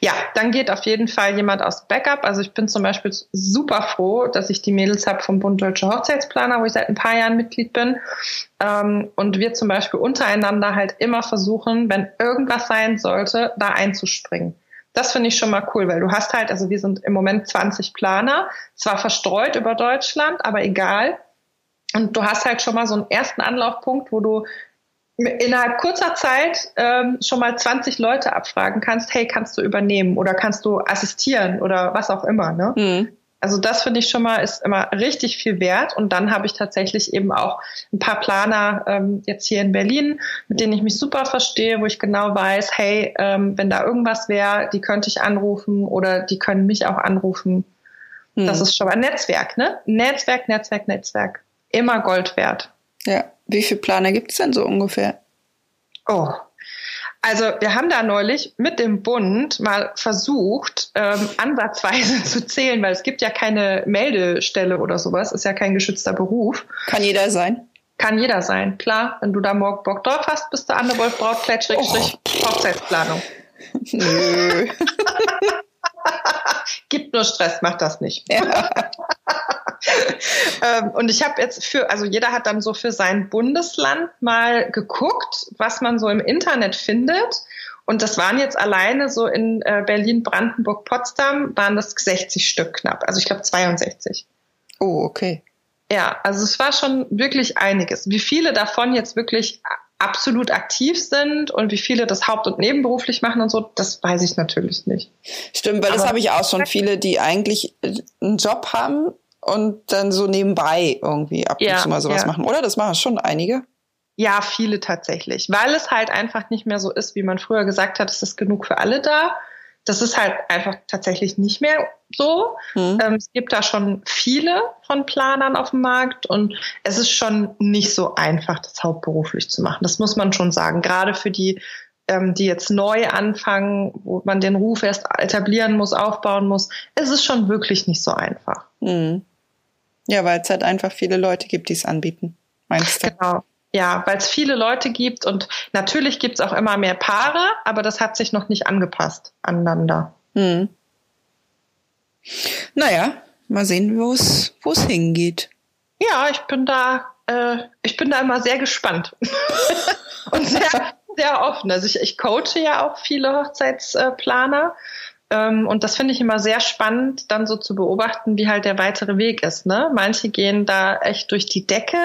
Ja, dann geht auf jeden Fall jemand aus Backup. Also ich bin zum Beispiel super froh, dass ich die Mädels habe vom Bund Deutscher Hochzeitsplaner, wo ich seit ein paar Jahren Mitglied bin. Ähm, und wir zum Beispiel untereinander halt immer versuchen, wenn irgendwas sein sollte, da einzuspringen. Das finde ich schon mal cool, weil du hast halt, also wir sind im Moment 20 Planer, zwar verstreut über Deutschland, aber egal. Und du hast halt schon mal so einen ersten Anlaufpunkt, wo du innerhalb kurzer Zeit ähm, schon mal 20 Leute abfragen kannst, hey, kannst du übernehmen oder kannst du assistieren oder was auch immer. Ne? Mhm. Also das finde ich schon mal ist immer richtig viel wert. Und dann habe ich tatsächlich eben auch ein paar Planer ähm, jetzt hier in Berlin, mit denen ich mich super verstehe, wo ich genau weiß, hey, ähm, wenn da irgendwas wäre, die könnte ich anrufen oder die können mich auch anrufen. Hm. Das ist schon mal ein Netzwerk, ne? Netzwerk, Netzwerk, Netzwerk. Immer Gold wert. Ja. Wie viele Planer gibt es denn so ungefähr? Oh, also wir haben da neulich mit dem Bund mal versucht, ähm, ansatzweise [laughs] zu zählen, weil es gibt ja keine Meldestelle oder sowas, ist ja kein geschützter Beruf. Kann jeder sein? Kann jeder sein, klar. Wenn du da morgen Bock drauf hast, bist du Anne Wolf Brautkleid, Schrägstrich, oh. Hochzeitsplanung. [laughs] Nö. [laughs] Gibt nur Stress, macht das nicht. Ja. Ähm, und ich habe jetzt für, also jeder hat dann so für sein Bundesland mal geguckt, was man so im Internet findet. Und das waren jetzt alleine so in äh, Berlin, Brandenburg, Potsdam, waren das 60 Stück knapp. Also ich glaube 62. Oh, okay. Ja, also es war schon wirklich einiges. Wie viele davon jetzt wirklich absolut aktiv sind und wie viele das haupt- und nebenberuflich machen und so, das weiß ich natürlich nicht. Stimmt, weil Aber das habe ich auch schon [laughs] viele, die eigentlich einen Job haben und dann so nebenbei irgendwie ab und zu mal sowas ja. machen, oder? Das machen schon einige. Ja, viele tatsächlich, weil es halt einfach nicht mehr so ist, wie man früher gesagt hat, es ist genug für alle da. Das ist halt einfach tatsächlich nicht mehr so. Hm. Ähm, es gibt da schon viele von Planern auf dem Markt und es ist schon nicht so einfach, das hauptberuflich zu machen. Das muss man schon sagen. Gerade für die, ähm, die jetzt neu anfangen, wo man den Ruf erst etablieren muss, aufbauen muss, es ist schon wirklich nicht so einfach. Hm. Ja, weil es halt einfach viele Leute gibt, die es anbieten, meinst du? Genau. Ja, weil es viele Leute gibt und natürlich gibt es auch immer mehr Paare, aber das hat sich noch nicht angepasst aneinander. Hm. Naja, mal sehen, wo es hingeht. Ja, ich bin da, äh, ich bin da immer sehr gespannt [laughs] und sehr, sehr offen. Also ich, ich coache ja auch viele Hochzeitsplaner und das finde ich immer sehr spannend, dann so zu beobachten, wie halt der weitere Weg ist. Ne? Manche gehen da echt durch die Decke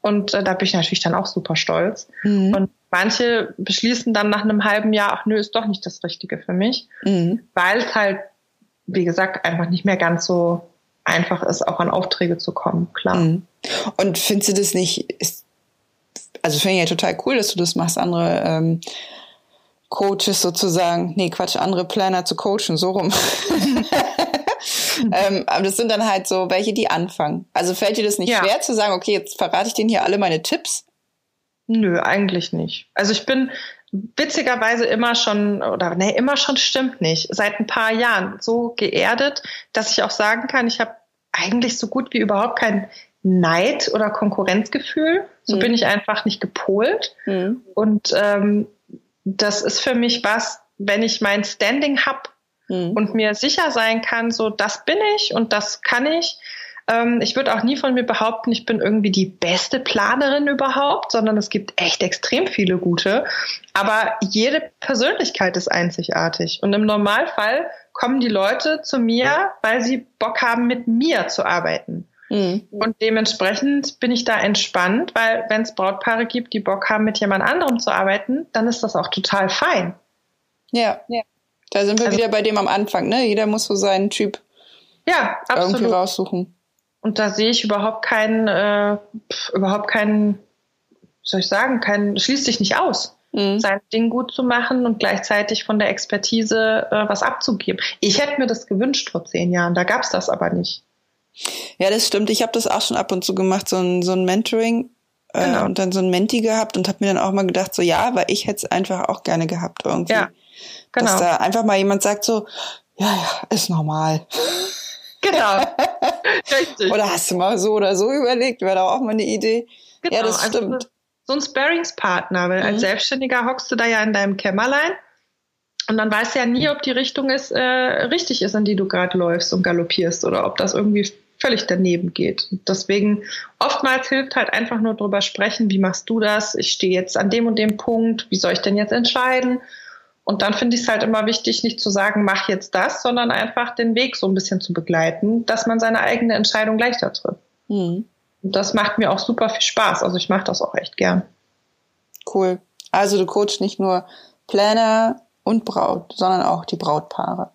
und äh, da bin ich natürlich dann auch super stolz. Mhm. Und manche beschließen dann nach einem halben Jahr, ach nö, ist doch nicht das Richtige für mich, mhm. weil es halt, wie gesagt, einfach nicht mehr ganz so einfach ist, auch an Aufträge zu kommen, klar. Mhm. Und findest du das nicht, ist, also finde ich ja total cool, dass du das machst, andere ähm, Coaches sozusagen, nee, Quatsch, andere Planner zu coachen, so rum. [laughs] ähm, aber das sind dann halt so welche, die anfangen. Also fällt dir das nicht ja. schwer zu sagen, okay, jetzt verrate ich denen hier alle meine Tipps? Nö, eigentlich nicht. Also ich bin witzigerweise immer schon, oder nee, immer schon stimmt nicht, seit ein paar Jahren so geerdet, dass ich auch sagen kann, ich habe eigentlich so gut wie überhaupt kein Neid oder Konkurrenzgefühl. So mhm. bin ich einfach nicht gepolt. Mhm. Und ähm, das ist für mich was, wenn ich mein Standing hab mhm. und mir sicher sein kann, so das bin ich und das kann ich. Ähm, ich würde auch nie von mir behaupten, ich bin irgendwie die beste Planerin überhaupt, sondern es gibt echt extrem viele gute. Aber jede Persönlichkeit ist einzigartig. Und im Normalfall kommen die Leute zu mir, weil sie Bock haben, mit mir zu arbeiten. Mhm. Und dementsprechend bin ich da entspannt, weil wenn es Brautpaare gibt, die Bock haben, mit jemand anderem zu arbeiten, dann ist das auch total fein. Ja, ja. Da sind wir also, wieder bei dem am Anfang, ne? Jeder muss so seinen Typ ja, absolut. irgendwie raussuchen. Und da sehe ich überhaupt keinen, äh, überhaupt keinen, soll ich sagen, keinen, schließt sich nicht aus, mhm. sein Ding gut zu machen und gleichzeitig von der Expertise äh, was abzugeben. Ich hätte mir das gewünscht vor zehn Jahren, da gab es das aber nicht. Ja, das stimmt. Ich habe das auch schon ab und zu gemacht, so ein, so ein Mentoring äh, genau. und dann so ein Menti gehabt und habe mir dann auch mal gedacht, so ja, weil ich hätte es einfach auch gerne gehabt irgendwie. Ja, genau. Dass da einfach mal jemand sagt so, ja, ja, ist normal. Genau. [laughs] Richtig. Oder hast du mal so oder so überlegt, wäre doch auch mal eine Idee. Genau. Ja, das also stimmt. So ein Sparringspartner, weil mhm. als Selbstständiger hockst du da ja in deinem Kämmerlein und dann weißt du ja nie, ob die Richtung ist, äh, richtig ist, in die du gerade läufst und galoppierst oder ob das irgendwie völlig daneben geht. Deswegen oftmals hilft halt einfach nur drüber sprechen, wie machst du das? Ich stehe jetzt an dem und dem Punkt, wie soll ich denn jetzt entscheiden? Und dann finde ich es halt immer wichtig, nicht zu sagen, mach jetzt das, sondern einfach den Weg so ein bisschen zu begleiten, dass man seine eigene Entscheidung leichter trifft. Hm. das macht mir auch super viel Spaß. Also ich mache das auch echt gern. Cool. Also du coachst nicht nur Planner und Braut, sondern auch die Brautpaare.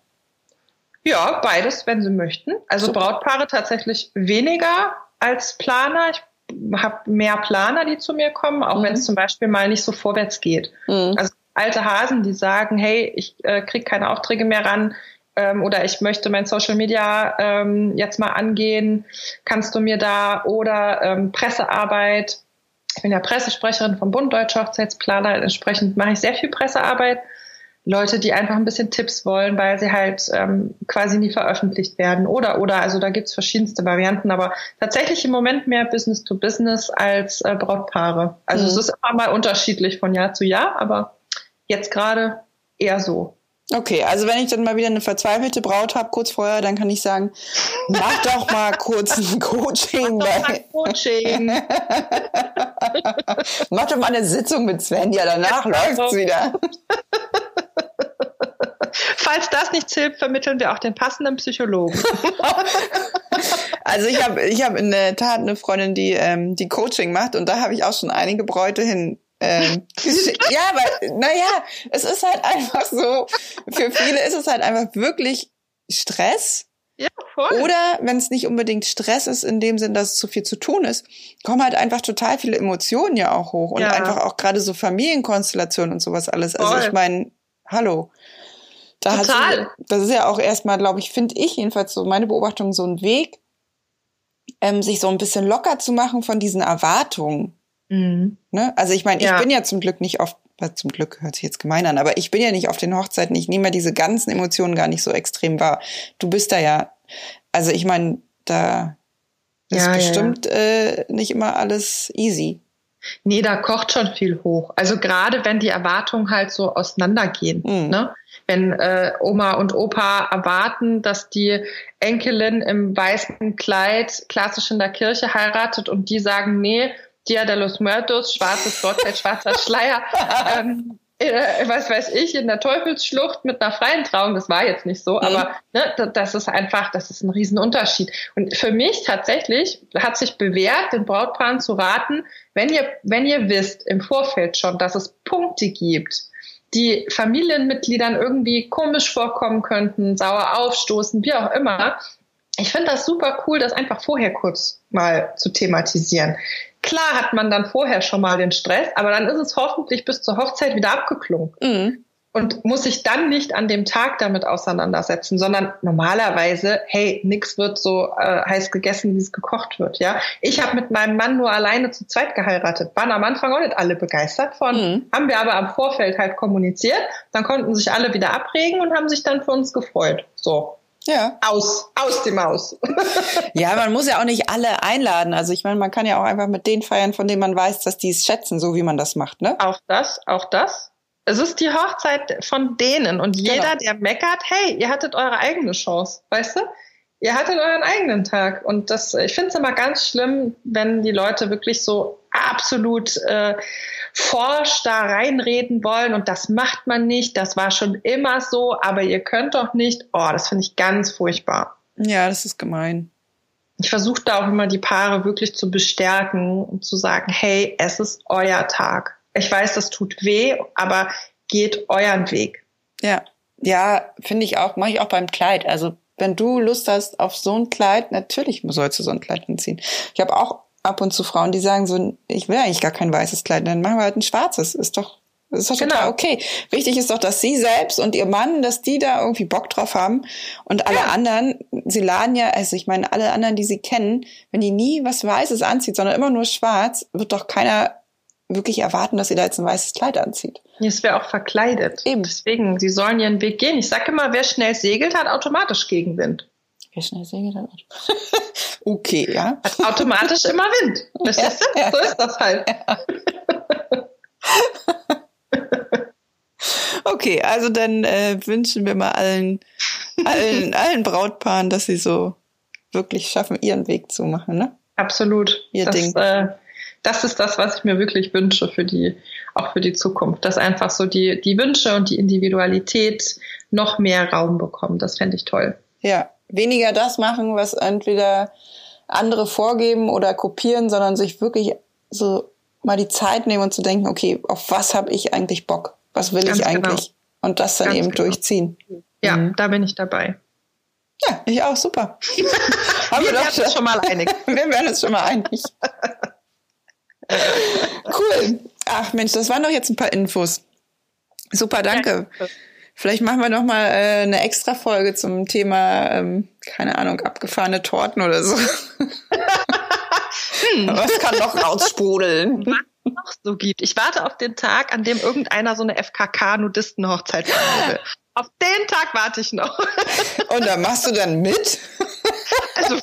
Ja, beides, wenn sie möchten. Also Super. Brautpaare tatsächlich weniger als Planer. Ich habe mehr Planer, die zu mir kommen, auch mhm. wenn es zum Beispiel mal nicht so vorwärts geht. Mhm. Also alte Hasen, die sagen, hey, ich äh, kriege keine Aufträge mehr ran ähm, oder ich möchte mein Social Media ähm, jetzt mal angehen, kannst du mir da oder ähm, Pressearbeit. Ich bin ja Pressesprecherin vom Bund Deutscher Hochzeitsplaner, entsprechend mache ich sehr viel Pressearbeit. Leute, die einfach ein bisschen Tipps wollen, weil sie halt ähm, quasi nie veröffentlicht werden. Oder, oder, also da gibt's verschiedenste Varianten, aber tatsächlich im Moment mehr Business to Business als äh, Brautpaare. Also mhm. es ist immer mal unterschiedlich von Jahr zu Jahr, aber jetzt gerade eher so. Okay, also wenn ich dann mal wieder eine verzweifelte Braut habe, kurz vorher, dann kann ich sagen, mach doch mal kurz ein Coaching. [laughs] Mach doch mal Coaching. [laughs] mach doch mal eine Sitzung mit Svenja, danach läuft's wieder. [laughs] Falls das nicht hilft, vermitteln wir auch den passenden Psychologen. also ich habe ich hab in der Tat eine Freundin, die ähm, die Coaching macht und da habe ich auch schon einige Bräute hin ähm, [laughs] ja, aber naja, es ist halt einfach so, für viele ist es halt einfach wirklich Stress. Ja, voll. Oder wenn es nicht unbedingt Stress ist, in dem Sinn, dass es zu viel zu tun ist, kommen halt einfach total viele Emotionen ja auch hoch. Und ja. einfach auch gerade so Familienkonstellationen und sowas alles. Also voll. Also ich meine, hallo. Da Total. Hat, das ist ja auch erstmal, glaube ich, finde ich jedenfalls so meine Beobachtung so ein Weg, ähm, sich so ein bisschen locker zu machen von diesen Erwartungen. Mhm. Ne? Also ich meine, ich bin ja zum Glück nicht oft, zum Glück hört sich jetzt gemein an, aber ich bin ja nicht auf den Hochzeiten, ich nehme ja diese ganzen Emotionen gar nicht so extrem wahr. Du bist da ja, also ich meine, da ist ja, bestimmt ja. Äh, nicht immer alles easy. Nee, da kocht schon viel hoch. Also gerade wenn die Erwartungen halt so auseinandergehen. Mhm. Ne? Wenn äh, Oma und Opa erwarten, dass die Enkelin im weißen Kleid klassisch in der Kirche heiratet und die sagen, nee, Dia de los Muertos, schwarzes Gottheit, schwarzer Schleier, [laughs] ähm, äh, was weiß ich, in der Teufelsschlucht mit einer freien Trauung, das war jetzt nicht so, mhm. aber ne, das ist einfach, das ist ein Riesenunterschied. Und für mich tatsächlich hat sich bewährt, den Brautpaaren zu raten, wenn ihr, wenn ihr wisst im Vorfeld schon, dass es Punkte gibt, die Familienmitgliedern irgendwie komisch vorkommen könnten, sauer aufstoßen, wie auch immer. Ich finde das super cool, das einfach vorher kurz mal zu thematisieren. Klar hat man dann vorher schon mal den Stress, aber dann ist es hoffentlich bis zur Hochzeit wieder abgeklungen. Mhm. Und muss sich dann nicht an dem Tag damit auseinandersetzen, sondern normalerweise, hey, nix wird so äh, heiß gegessen, wie es gekocht wird. Ja, ich habe mit meinem Mann nur alleine zu zweit geheiratet. Waren am Anfang auch nicht alle begeistert von. Mhm. Haben wir aber am Vorfeld halt kommuniziert. Dann konnten sich alle wieder abregen und haben sich dann für uns gefreut. So. Ja. Aus, aus die Maus. [laughs] ja, man muss ja auch nicht alle einladen. Also ich meine, man kann ja auch einfach mit denen feiern, von denen man weiß, dass die es schätzen, so wie man das macht, ne? Auch das, auch das. Es ist die Hochzeit von denen und jeder, genau. der meckert, hey, ihr hattet eure eigene Chance, weißt du? Ihr hattet euren eigenen Tag und das, ich finde es immer ganz schlimm, wenn die Leute wirklich so absolut äh, forsch da reinreden wollen und das macht man nicht, das war schon immer so, aber ihr könnt doch nicht. Oh, das finde ich ganz furchtbar. Ja, das ist gemein. Ich versuche da auch immer die Paare wirklich zu bestärken und zu sagen, hey, es ist euer Tag. Ich weiß, das tut weh, aber geht euren Weg. Ja, ja, finde ich auch, mache ich auch beim Kleid. Also wenn du Lust hast auf so ein Kleid, natürlich sollst du so ein Kleid anziehen. Ich habe auch ab und zu Frauen, die sagen so, ich will eigentlich gar kein weißes Kleid, dann machen wir halt ein schwarzes. Ist doch, ist doch genau. total okay. Wichtig ist doch, dass sie selbst und ihr Mann, dass die da irgendwie Bock drauf haben. Und alle ja. anderen, sie laden ja, also ich meine, alle anderen, die sie kennen, wenn die nie was Weißes anzieht, sondern immer nur schwarz, wird doch keiner wirklich erwarten, dass sie da jetzt ein weißes Kleid anzieht. Es wäre auch verkleidet. Eben. Deswegen, sie sollen ihren Weg gehen. Ich sage immer, wer schnell segelt, hat automatisch Gegenwind. Wer schnell segelt, hat automatisch. [laughs] okay, ja. Hat automatisch immer Wind. Verstehst du? Ja, so ist das halt. Ja. [laughs] okay, also dann äh, wünschen wir mal allen, allen, [laughs] allen Brautpaaren, dass sie so wirklich schaffen, ihren Weg zu machen, ne? Absolut. Ihr das, Ding. Äh, das ist das, was ich mir wirklich wünsche für die, auch für die Zukunft. Dass einfach so die, die Wünsche und die Individualität noch mehr Raum bekommen. Das fände ich toll. Ja, weniger das machen, was entweder andere vorgeben oder kopieren, sondern sich wirklich so mal die Zeit nehmen und zu denken, okay, auf was habe ich eigentlich Bock? Was will Ganz ich genau. eigentlich? Genau. Und das dann Ganz eben genau. durchziehen. Ja, mhm. da bin ich dabei. Ja, ich auch, super. [laughs] [laughs] wir werden uns schon mal einig. wir werden uns schon mal einig. cool. Ach Mensch, das waren doch jetzt ein paar Infos. Super, danke. Ja. Vielleicht machen wir noch mal äh, eine extra Folge zum Thema, ähm, keine Ahnung, abgefahrene Torten oder so. hm. [laughs] Was kann noch raussprudeln? Was noch so gibt. Ich warte auf den Tag, an dem irgendeiner so eine FKK-Nudistenhochzeit will. Auf den Tag warte ich noch. Und da machst du dann mit? [laughs] Also,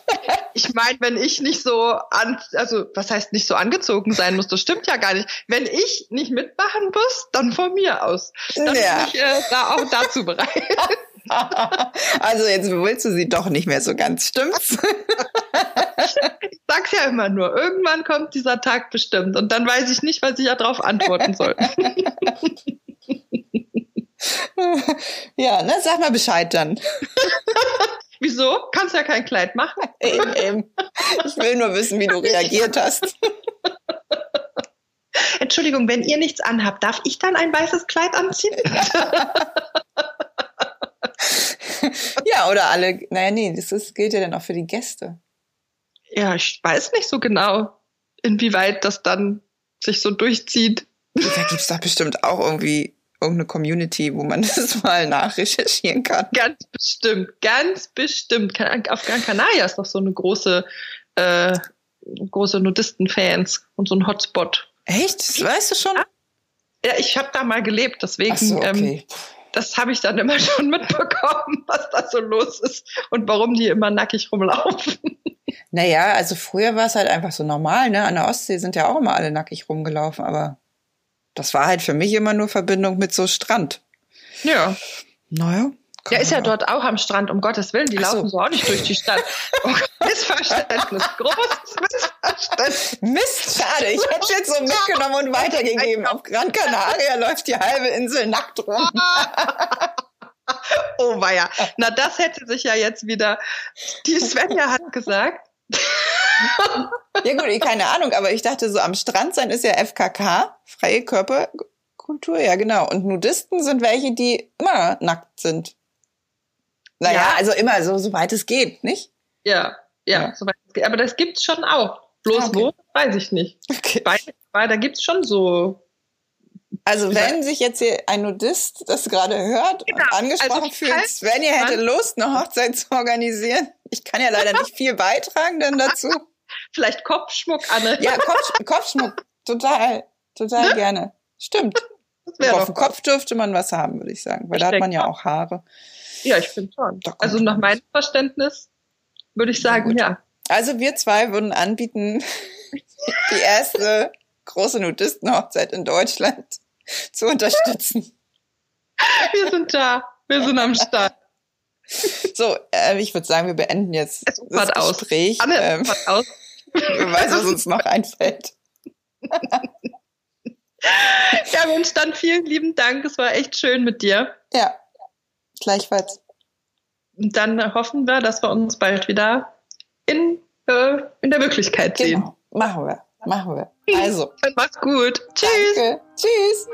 ich meine, wenn ich nicht so an, also, was heißt nicht so angezogen sein muss, das stimmt ja gar nicht. Wenn ich nicht mitmachen muss, dann von mir aus. Dann ja. bin ich äh, da auch dazu bereit. [laughs] Also, jetzt willst du sie doch nicht mehr so ganz, stimmt's? Ich sag's ja immer nur, irgendwann kommt dieser Tag bestimmt und dann weiß ich nicht, was ich ja darauf antworten soll. [laughs] ja, ne, sag mal Bescheid dann. [laughs] Wieso? Kannst ja kein Kleid machen. Eben, eben. Ich will nur wissen, wie du reagiert hast. Entschuldigung, wenn ihr nichts anhabt, darf ich dann ein weißes Kleid anziehen? ja, oder alle. Naja, nee, das ist, gilt ja dann auch für die Gäste. Ja, ich weiß nicht so genau, inwieweit das dann sich so durchzieht. Da gibt es doch bestimmt auch irgendwie irgendeine Community, wo man [laughs] das mal nachrecherchieren kann. Ganz bestimmt, ganz bestimmt. Auf Gran Canaria ist doch so eine große, äh, große Nudisten-Fans und so ein Hotspot. Echt? Das weißt du schon? Ja, ich habe da mal gelebt, deswegen. So, ähm, okay. ähm, das habe ich dann immer [laughs] schon mitbekommen, was da so los ist und warum die immer nackig rumlaufen. Naja, also früher war es halt einfach so normal, ne? An der Ostsee sind ja auch immer alle nackig rumgelaufen, aber das war halt für mich immer nur Verbindung mit so Strand. Ja. Naja. Der ist ja dort auch am Strand, um Gottes Willen. Die laufen so. so auch nicht durch die Stadt. Oh, Missverständnis, großes Missverständnis. Mist, schade. Ich hätte jetzt so mitgenommen und weitergegeben. Auf Gran Canaria läuft die halbe Insel nackt rum. oh weia. Na, das hätte sich ja jetzt wieder. Die Svenja hat gesagt, ja gut, keine Ahnung, aber ich dachte so, am Strand sein ist ja FKK, freie Körperkultur, ja genau. Und Nudisten sind welche, die immer nackt sind. Naja, ja. also immer so, soweit es geht, nicht? Ja, ja, ja. soweit es geht. Aber das gibt's schon auch. Bloß ah, okay. wo, weiß ich nicht. Okay. Weil, weil da gibt's schon so also wenn sich jetzt hier ein Nudist das gerade hört genau. und angesprochen also, fühlt, Svenja hätte Lust, eine Hochzeit zu organisieren. Ich kann ja leider nicht viel beitragen dann dazu. [laughs] Vielleicht Kopfschmuck, Anne. Ja, Kopf, Kopfschmuck, total, total ne? gerne. Stimmt. Auf dem Kopf dürfte man was haben, würde ich sagen, weil ich da hat man ja auch Haare. Ja, ich finde schon. Also nach meinem Verständnis würde ich sagen, ja. Also wir zwei würden anbieten, [laughs] die erste große Nudistenhochzeit in Deutschland zu unterstützen. Wir sind da. Wir sind am Start. So, äh, ich würde sagen, wir beenden jetzt es das Gespräch. Aus. Anne, ähm, aus. Wer weiß, was uns noch einfällt. [laughs] ja, Mensch, dann vielen lieben Dank. Es war echt schön mit dir. Ja, gleichfalls. Und dann hoffen wir, dass wir uns bald wieder in, äh, in der Wirklichkeit sehen. Genau. Machen wir. Machen wir. [laughs] Also. Mach's gut. Tschüss. Danke. Tschüss.